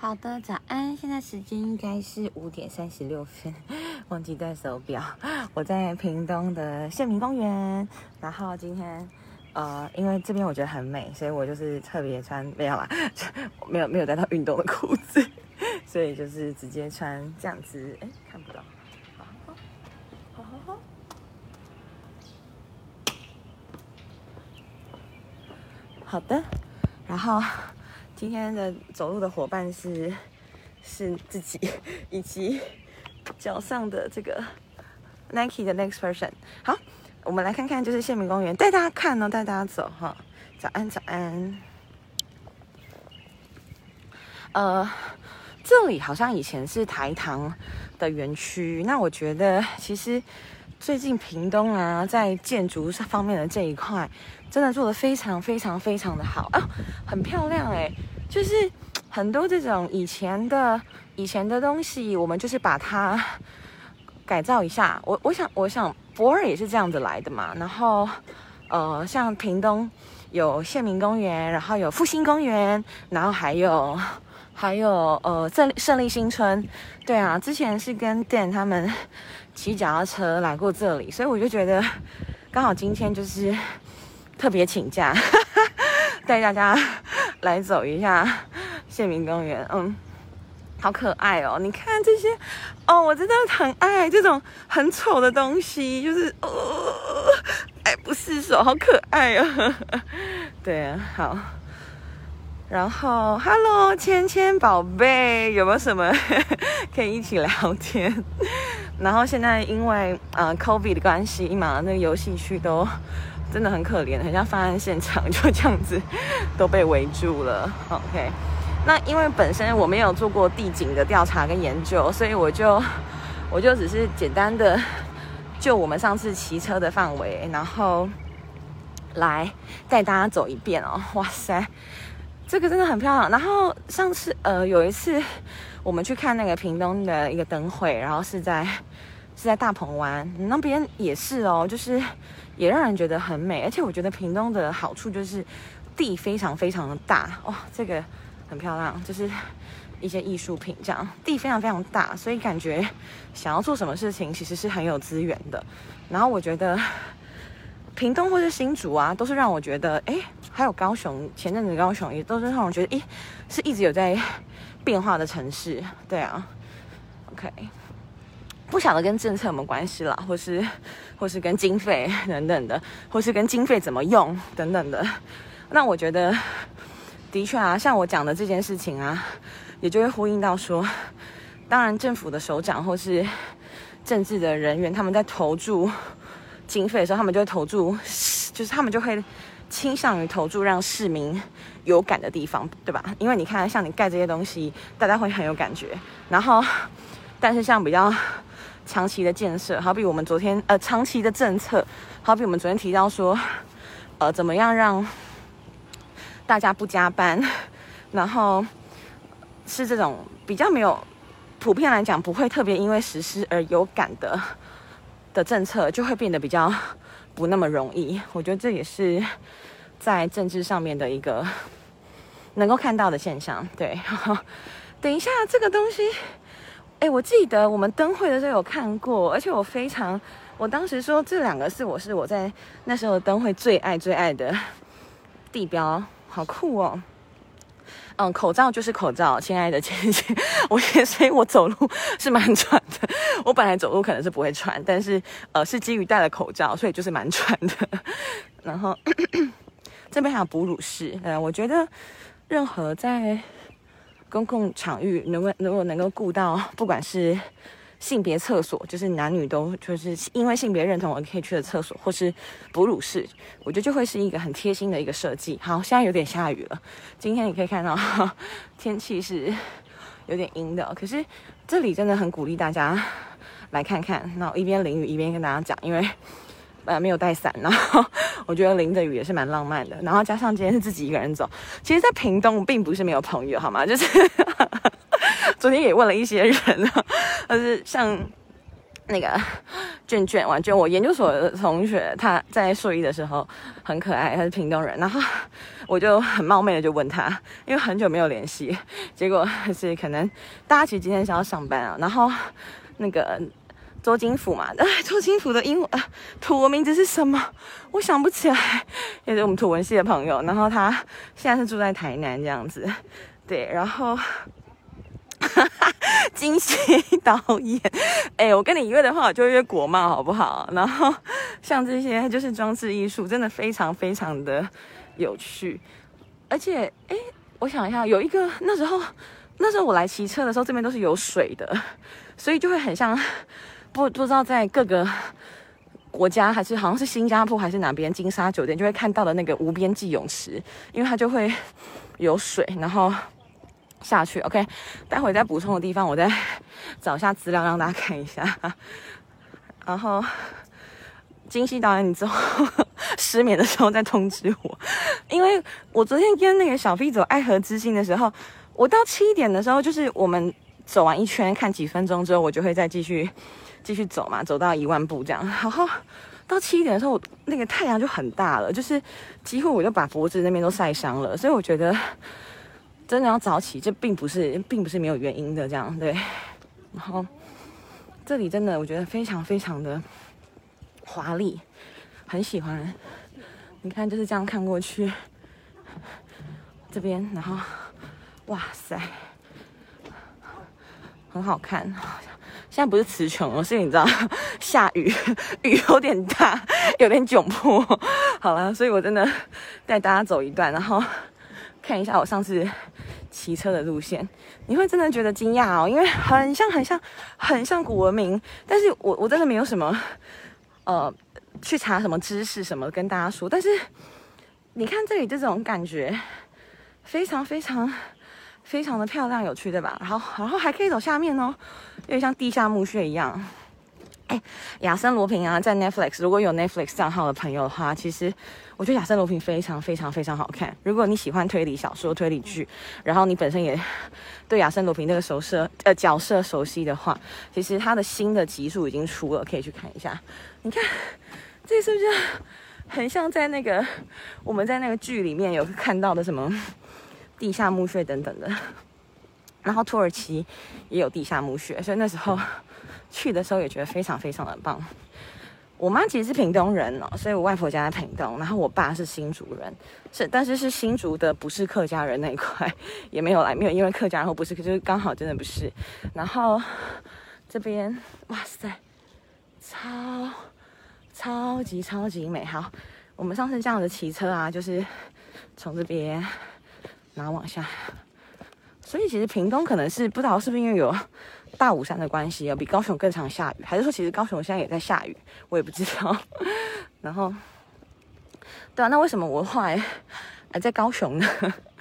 好的，早安。现在时间应该是五点三十六分，忘记带手表。我在屏东的县民公园，然后今天呃，因为这边我觉得很美，所以我就是特别穿没有啦，没有没有带到运动的裤子，所以就是直接穿这样子。哎，看不到。好好好好。好的，然后。今天的走路的伙伴是是自己，以及脚上的这个 Nike 的 Next Version。好，我们来看看，就是县民公园，带大家看哦，带大家走哈。早安，早安。呃，这里好像以前是台糖的园区，那我觉得其实最近屏东啊，在建筑方面的这一块。真的做的非常非常非常的好啊，很漂亮哎，就是很多这种以前的以前的东西，我们就是把它改造一下。我我想我想博尔也是这样子来的嘛。然后呃，像屏东有县民公园，然后有复兴公园，然后还有还有呃胜胜利新村。对啊，之前是跟 Dan 他们骑脚踏车来过这里，所以我就觉得刚好今天就是。特别请假，带大家 来走一下县民公园。嗯，好可爱哦！你看这些，哦，我真的很爱这种很丑的东西，就是哦，爱不释手，好可爱哦。对啊，好。然后，Hello，芊芊宝贝，有没有什么可以一起聊天？然后现在因为呃 COVID 的关系嘛，那个游戏区都。真的很可怜，很像犯案现场，就这样子都被围住了。OK，那因为本身我没有做过地景的调查跟研究，所以我就我就只是简单的就我们上次骑车的范围，然后来带大家走一遍哦。哇塞，这个真的很漂亮。然后上次呃有一次 我们去看那个屏东的一个灯会，然后是在是在大鹏湾那边也是哦，就是。也让人觉得很美，而且我觉得屏东的好处就是地非常非常的大哇，这个很漂亮，就是一些艺术品这样，地非常非常大，所以感觉想要做什么事情其实是很有资源的。然后我觉得屏东或者新竹啊，都是让我觉得，哎，还有高雄，前阵子高雄也都是让我觉得，哎，是一直有在变化的城市。对啊，OK。不晓得跟政策有没有关系啦，或是，或是跟经费 等等的，或是跟经费怎么用等等的。那我觉得，的确啊，像我讲的这件事情啊，也就会呼应到说，当然政府的首长或是政治的人员，他们在投注经费的时候，他们就会投注，就是他们就会倾向于投注让市民有感的地方，对吧？因为你看，像你盖这些东西，大家会很有感觉。然后，但是像比较。长期的建设，好比我们昨天呃，长期的政策，好比我们昨天提到说，呃，怎么样让大家不加班，然后是这种比较没有普遍来讲不会特别因为实施而有感的的政策，就会变得比较 不那么容易。我觉得这也是在政治上面的一个能够看到的现象。对，等一下这个东西。哎，我记得我们灯会的时候有看过，而且我非常，我当时说这两个是我是我在那时候灯会最爱最爱的地标，好酷哦。嗯，口罩就是口罩，亲爱的姐姐，我也所以我走路是蛮喘的。我本来走路可能是不会喘，但是呃是基于戴了口罩，所以就是蛮喘的。然后这边还有哺乳室，呃，我觉得任何在。公共场域能够如果能够顾到，不管是性别厕所，就是男女都就是因为性别认同而可以去的厕所，或是哺乳室，我觉得就会是一个很贴心的一个设计。好，现在有点下雨了，今天你可以看到 天气是有点阴的，可是这里真的很鼓励大家来看看。那一边淋雨一边跟大家讲，因为。呃，没有带伞，然后我觉得淋着雨也是蛮浪漫的。然后加上今天是自己一个人走，其实，在屏东并不是没有朋友，好吗？就是 昨天也问了一些人，但是像那个卷卷玩卷，我研究所的同学他在硕一的时候很可爱，他是屏东人，然后 我就很冒昧的就问他，因为很久没有联系，结果是可能大家其实今天是要上班啊，然后那个周金福嘛，哎，周金福的英文土文名字是什么？我想不起来，也是我们土文系的朋友，然后他现在是住在台南这样子，对，然后。哈哈惊喜导演，哎，我跟你约的话，我就约国贸，好不好？然后像这些就是装置艺术，真的非常非常的有趣。而且，哎，我想一下，有一个那时候，那时候我来骑车的时候，这边都是有水的，所以就会很像 不不知道在各个国家还是好像是新加坡还是哪边金沙酒店就会看到的那个无边际泳池，因为它就会有水，然后。下去，OK。待会再补充的地方，我再 找一下资料让大家看一下。然后，金熙导演，你之后 失眠的时候再通知我，因为我昨天跟那个小 V 走爱河之心的时候，我到七点的时候，就是我们走完一圈，看几分钟之后，我就会再继续继续走嘛，走到一万步这样。然后到七点的时候，那个太阳就很大了，就是几乎我就把脖子那边都晒伤了，所以我觉得。真的要早起，这并不是，并不是没有原因的，这样对。然后这里真的，我觉得非常非常的华丽，很喜欢。你看，就是这样看过去，这边，然后，哇塞，很好看。现在不是词穷而，是你知道，下雨，雨有点大，有点窘迫。好了，所以我真的带大家走一段，然后。看一下我上次骑车的路线，你会真的觉得惊讶哦，因为很像很像很像古文明，但是我我真的没有什么呃去查什么知识什么跟大家说，但是你看这里这种感觉非常非常非常的漂亮有趣对吧？然后然后还可以走下面哦，有点像地下墓穴一样。哎，亚森罗平啊，在 Netflix 如果有 Netflix 账号的朋友的话，其实我觉得亚森罗平非常非常非常好看。如果你喜欢推理小说、推理剧，然后你本身也对亚森罗平这个熟色呃角色熟悉的话，其实他的新的集数已经出了，可以去看一下。你看，这是不是很像在那个我们在那个剧里面有看到的什么地下墓穴等等的？然后土耳其也有地下墓穴，所以那时候。去的时候也觉得非常非常的棒。我妈其实是屏东人哦，所以我外婆家在屏东，然后我爸是新竹人，是但是是新竹的，不是客家人那一块，也没有来，没有因为客家然后不是，就是刚好真的不是。然后这边哇塞，超超级超级美好。我们上次这样子骑车啊，就是从这边然后往下，所以其实屏东可能是不知道是不是因为有。大武山的关系要，比高雄更常下雨，还是说其实高雄现在也在下雨？我也不知道。然后，对啊，那为什么我后来还在高雄呢？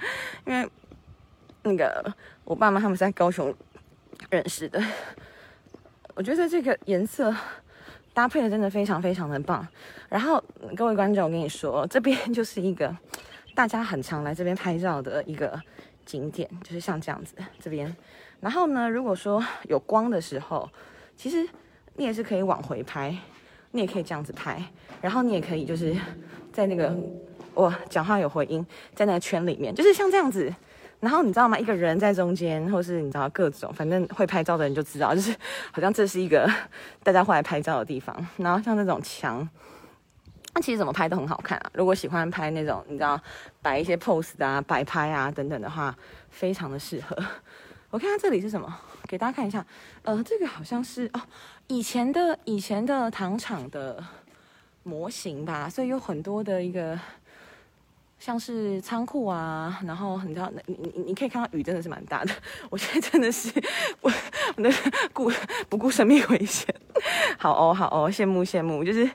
因为那个我爸妈他们在高雄认识的。我觉得这个颜色搭配的真的非常非常的棒。然后各位观众，我跟你说，这边就是一个大家很常来这边拍照的一个景点，就是像这样子这边。然后呢，如果说有光的时候，其实你也是可以往回拍，你也可以这样子拍，然后你也可以就是在那个我讲话有回音，在那个圈里面，就是像这样子。然后你知道吗？一个人在中间，或是你知道各种，反正会拍照的人就知道，就是 好像这是一个 大家会来拍照的地方。然后像那种墙，那其实怎么拍都很好看啊。如果喜欢拍那种你知道摆一些 pose 啊、摆拍啊等等的话，非常的适合。我看看这里是什么，给大家看一下。呃，这个好像是哦，以前的以前的糖厂的模型吧，所以有很多的一个像是仓库啊，然后你知道，你你你可以看到雨真的是蛮大的。我现在真的是 我那顾不顾生命危险，好哦好哦，羡慕羡慕，就是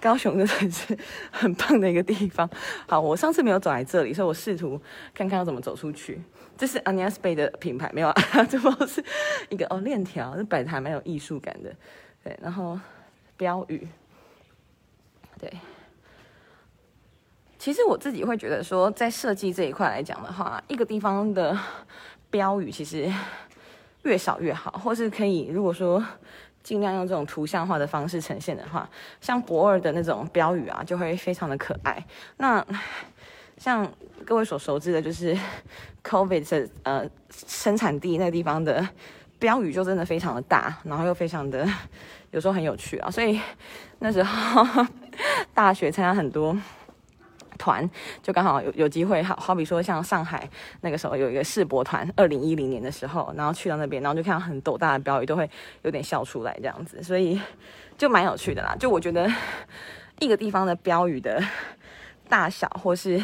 高雄真的是很棒的一个地方。好，我上次没有走来这里，所以我试图看看要怎么走出去。这是 a n i a s Bay 的品牌，没有啊？这不是一个哦链条，这摆的还蛮有艺术感的。对，然后标语，对。其实我自己会觉得说，在设计这一块来讲的话，一个地方的 标语其实越少越好，或是可以如果说尽量用这种图像化的方式呈现的话，像博二的那种标语啊，就会非常的可爱。那像各位所熟知的，就是 COVID 的呃生产地那地方的标语，就真的非常的大，然后又非常的 有时候很有趣啊。所以那时候大学参加很多。团就刚好有有机会，好好比说像上海那个时候有一个世博团，二零一零年的时候，然后去到那边，然后就看到很斗大的标语，都会有点笑出来这样子，所以就蛮有趣的啦。就我觉得一个地方的标语的大小，或是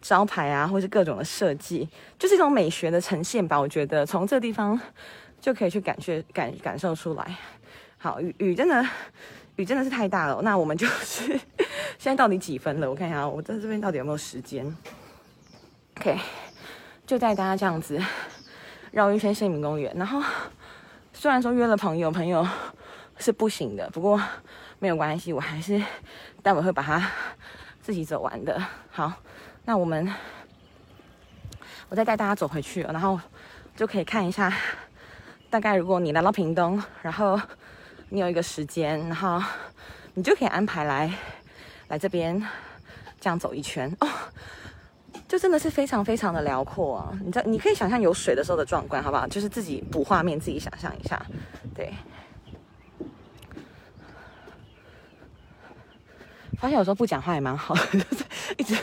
招牌啊，或是各种的设计，就是一种美学的呈现吧。我觉得从这地方就可以去感觉感感受出来。好，雨雨真的。雨真的是太大了，那我们就是 现在到底几分了？我看一下，我在这边到底有没有时间？OK，就带大家这样子绕一圈县民公园。然后虽然说约了朋友，朋友是不行的，不过没有关系，我还是待会会把它自己走完的。好，那我们我再带大家走回去，然后就可以看一下，大概如果你来到屏东，然后。你有一个时间，然后 你就可以安排来来这边这样走一圈哦，就真的是非常非常的辽阔啊！你知道，你可以想象有水的时候的壮观，好不好？就是自己补画面，自己想象一下。对，发现有时候不讲话也蛮好的，就 是一直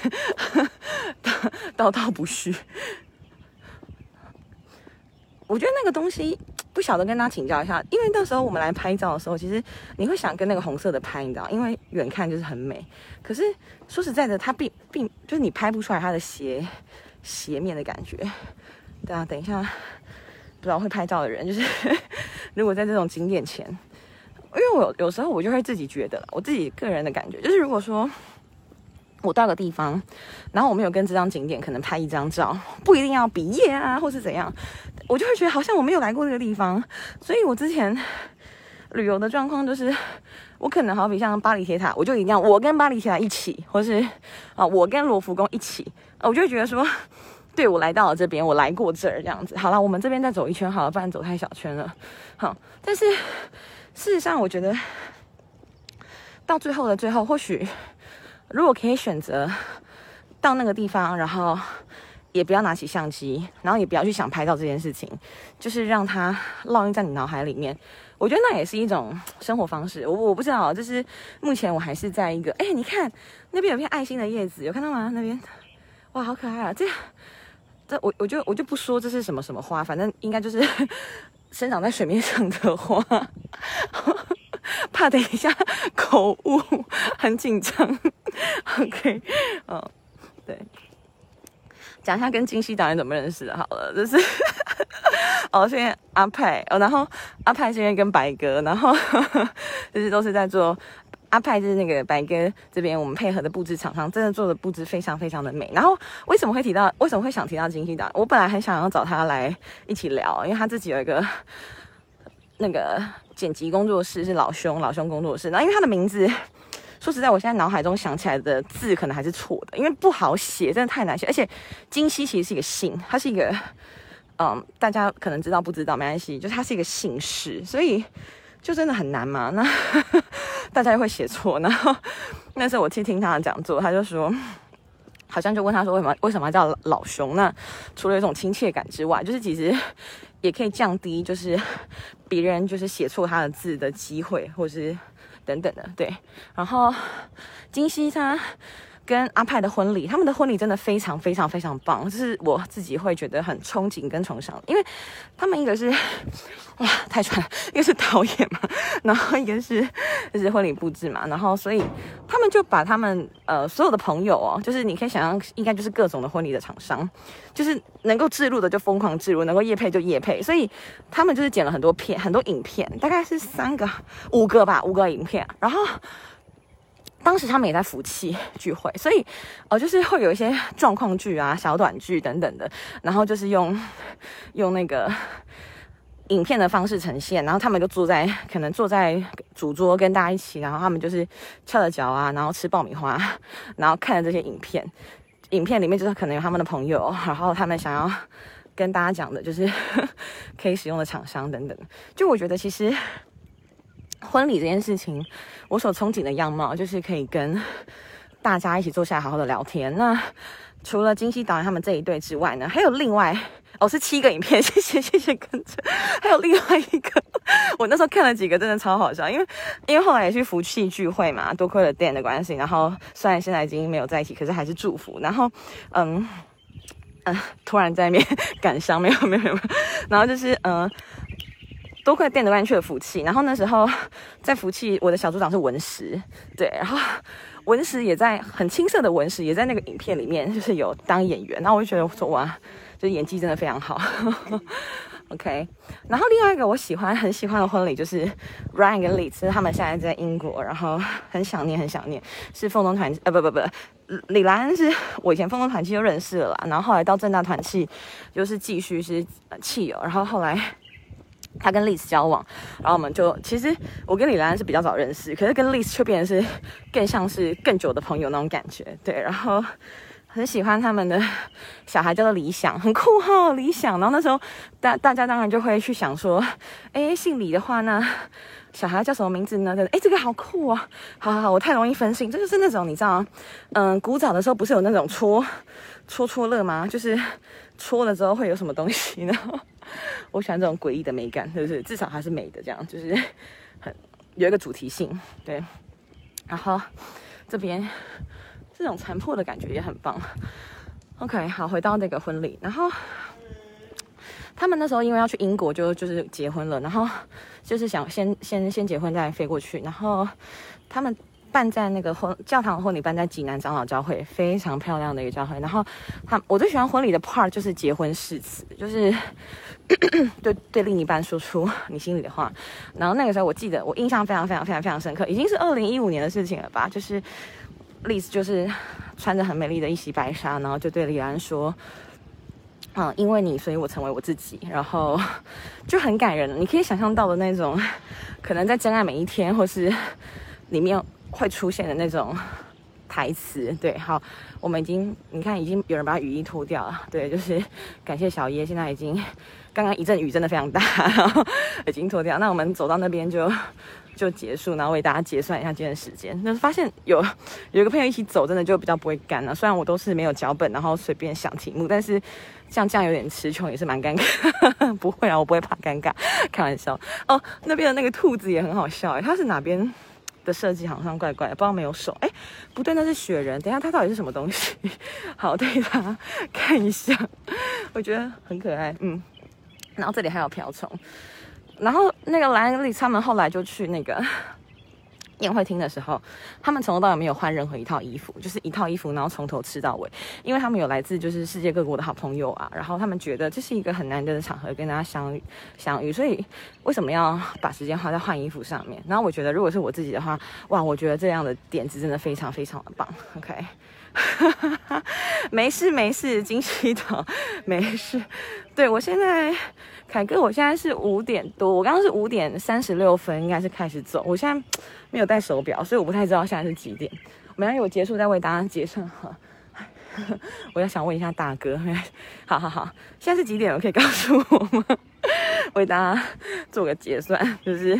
叨叨不续。我觉得那个东西。不晓得跟大家请教一下，因为那时候我们来拍照的时候，其实你会想跟那个红色的拍，你知道，因为远看就是很美。可是说实在的，它并并就是你拍不出来它的斜斜面的感觉。对啊，等一下，不知道会拍照的人，就是如果在这种景点前，因为我有时候我就会自己觉得，我自己个人的感觉就是，如果说。我到个地方，然后我没有跟这张景点可能拍一张照，不一定要毕业啊，或是怎样，我就会觉得好像我没有来过这个地方。所以我之前旅游的状况就是，我可能好比像巴黎铁塔，我就一定要我跟巴黎铁塔一起，或是啊我跟罗浮宫一起，我就会觉得说，对我来到了这边，我来过这儿这样子。好了，我们这边再走一圈好了，不然走太小圈了。好，但是事实上，我觉得到最后的最后，或许。如果可以选择到那个地方，然后也不要拿起相机，然后也不要去想拍照这件事情，就是让它烙印在你脑海里面。我觉得那也是一种生活方式。我我不知道，就是目前我还是在一个，哎，你看那边有片爱心的叶子，有看到吗？那边，哇，好可爱啊！这这我我就我就不说这是什么什么花，反正应该就是 生长在水面上的花。怕等一下口误，很紧张。OK，嗯，对，讲一下跟金熙导演怎么认识的。好了，就是哦，现在阿派哦，然后阿派现在跟白哥，然后 就是都是在做阿派，就是那个白哥这边我们配合的布置厂商，真的做的布置非常非常的美。然后为什么会提到，为什么会想提到金熙导演？我本来很想要找他来一起聊，因为他自己有一个那个。剪辑工作室是老兄，老兄工作室。然后因为他的名字，说实在，我现在脑海中想起来的字可能还是错的，因为不好写，真的太难写。而且金熙其实是一个姓，他是一个，嗯，大家可能知道不知道没关系，就是他是一个姓氏，所以就真的很难嘛。那 大家也会写错。然后那时候我去听他的讲座，他就说，好像就问他说为什么为什么叫老兄？那除了一种亲切感之外，就是其实。也可以降低，就是 别人就是写错他的字的机会，或是等等的，对。然后金希他。跟阿派的婚礼，他们的婚礼真的非常非常非常棒，就是我自己会觉得很憧憬跟崇尚，因为他们一个是哇太帅了，一个是导演嘛，然后一个是就是婚礼布置嘛，然后所以他们就把他们呃所有的朋友哦，就是你可以想象应该就是各种的婚礼的厂商，就是能够置入的就疯狂置入，能够夜配就夜配，所以他们就是剪了很多片很多影片，大概是三个五个吧，五个影片，然后。当时他们也在服气 聚会，所以，呃，就是会有一些状况剧啊、小短剧等等的，然后就是用用那个影片的方式呈现，然后他们就坐在可能坐在主桌跟大家一起，然后他们就是翘着脚啊，然后吃爆米花，然后看着这些影片，影片里面就是可能有他们的朋友，然后他们想要跟大家讲的就是 可以使用的厂商等等，就我觉得其实。婚礼这件事情，我所憧憬的样貌就是可以跟大家一起坐下来好好的聊天。那 除了金熙导演他们这一对之外呢，还有另外哦是七个影片，谢谢谢谢跟着，还有另外一个，我那时候看了几个，真的超好笑，因为因为后来也去福气聚会嘛，多亏了 Dan 的关系，然后虽然现在已经没有在一起，可是还是祝福。然后嗯嗯，突然在面感伤，没有没有没有，然后就是嗯。多亏电的关去了福气，然后那时候 在福气，我的小组长是文石，对，然后文石也在很青涩的文石也在那个影片里面，就是有当演员，然后我就觉得说哇，就演技真的非常好。OK，然后另外一个我喜欢很喜欢的婚礼就是 Ryan 跟 Liz，他们现在在英国，然后很想念很想念，是凤东团呃不不不，李兰是我以前凤东团契就认识了，然后后来到正大团契就是继续是契友，然后后来。他跟丽丝交往，然后我们就其实我跟李兰是比较早认识，可是跟丽丝却变成是更像是更久的朋友那种感觉。对，然后很喜欢他们的小孩叫做理想，很酷哈，理想。然后那时候大大家当然就会去想说，哎，姓李的话呢，小孩叫什么名字呢？哎，这个好酷啊！好好好，我太容易分心，这就是那种你知道，嗯，古早的时候不是有那种戳戳戳乐吗？就是戳了之后会有什么东西呢？我喜欢这种诡异的美感，是不是？至少还是美的，这样就是很有一个主题性，对。然后这边这种残破的感觉也很棒。OK，好，回到那个婚礼，然后他们那时候因为要去英国，就就是结婚了，然后就是想先先先结婚再飞过去，然后他们。办在那个婚教堂婚礼办在济南长老教会，非常漂亮的一个教会。然后他我最喜欢婚礼的 part 就是结婚誓词，就是 对对另一半说出你心里的话。然后那个时候我记得我印象非常非常非常非常深刻，已经是二零一五年的事情了吧？就是丽子就是穿着很美丽的一袭白纱，然后就对李安说：“嗯，因为你，所以我成为我自己。”然后就很感人，你可以想象到的那种，可能在真爱每一天，或是里面。会出现的那种台词，对，好，我们已经，你看，已经有人把雨衣脱掉了，对，就是感谢小耶，现在已经，刚刚一阵雨真的非常大，然 后已经脱掉，那我们走到那边就就结束，然后为大家结算一下今天的时间，那发现有有一个朋友一起走，真的就比较不会干了，虽然我都是没有脚本，然后随便想题目，但是像这样有点词穷也是蛮尴尬，不会啊，我不会怕尴尬，开玩笑，哦，那边的那个兔子也很好笑，哎，它是哪边？的设计好像怪怪，不知道没有手。哎，不对，那是雪人。等一下，它到底是什么东西？好，对它看一下，我觉得很可爱。嗯，然后这里还有瓢虫。然后那个兰利他们后来就去那个。宴会厅的时候，他们从头到尾没有换任何一套衣服，就是一套衣服，然后从头吃到尾。因为他们有来自就是世界各国的好朋友啊，然后他们觉得这是一个很难得的场合跟大家相遇相遇，所以为什么要把时间花在换衣服上面？然后我觉得如果是我自己的话，哇，我觉得这样的点子真的非常非常的棒。OK，没事没事，惊喜的 没事。对我现在。凯哥，我现在是五点多，我刚刚是五点三十六分，应该是开始走。我现在没有带手表，所以我不太知道现在是几点。没关系，我结束再为大家结算哈。我要想问一下大哥，好好好，现在是几点？可以告诉我吗？为大家做个结算，就是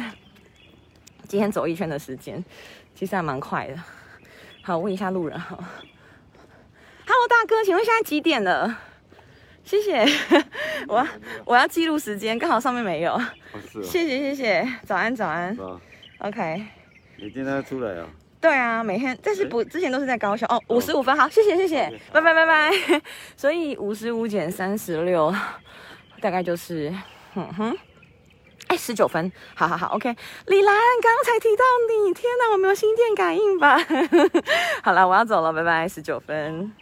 今天走一圈的时间，其实还蛮快的。好，问一下路人哈。Hello，大哥，请问现在几点了？谢谢，我我要记录时间，刚好上面没有。谢谢谢谢，早安早安。OK。你今天出来啊？对啊，每天，但是不之前都是在高校哦。五十五分，好，谢谢谢谢，拜拜拜拜。所以五十五减三十六，大概就是，哼哼，哎，十九分。好好好，OK。李兰，刚才提到你，天哪，我没有心电感应吧？好了，我要走了，拜拜，十九分。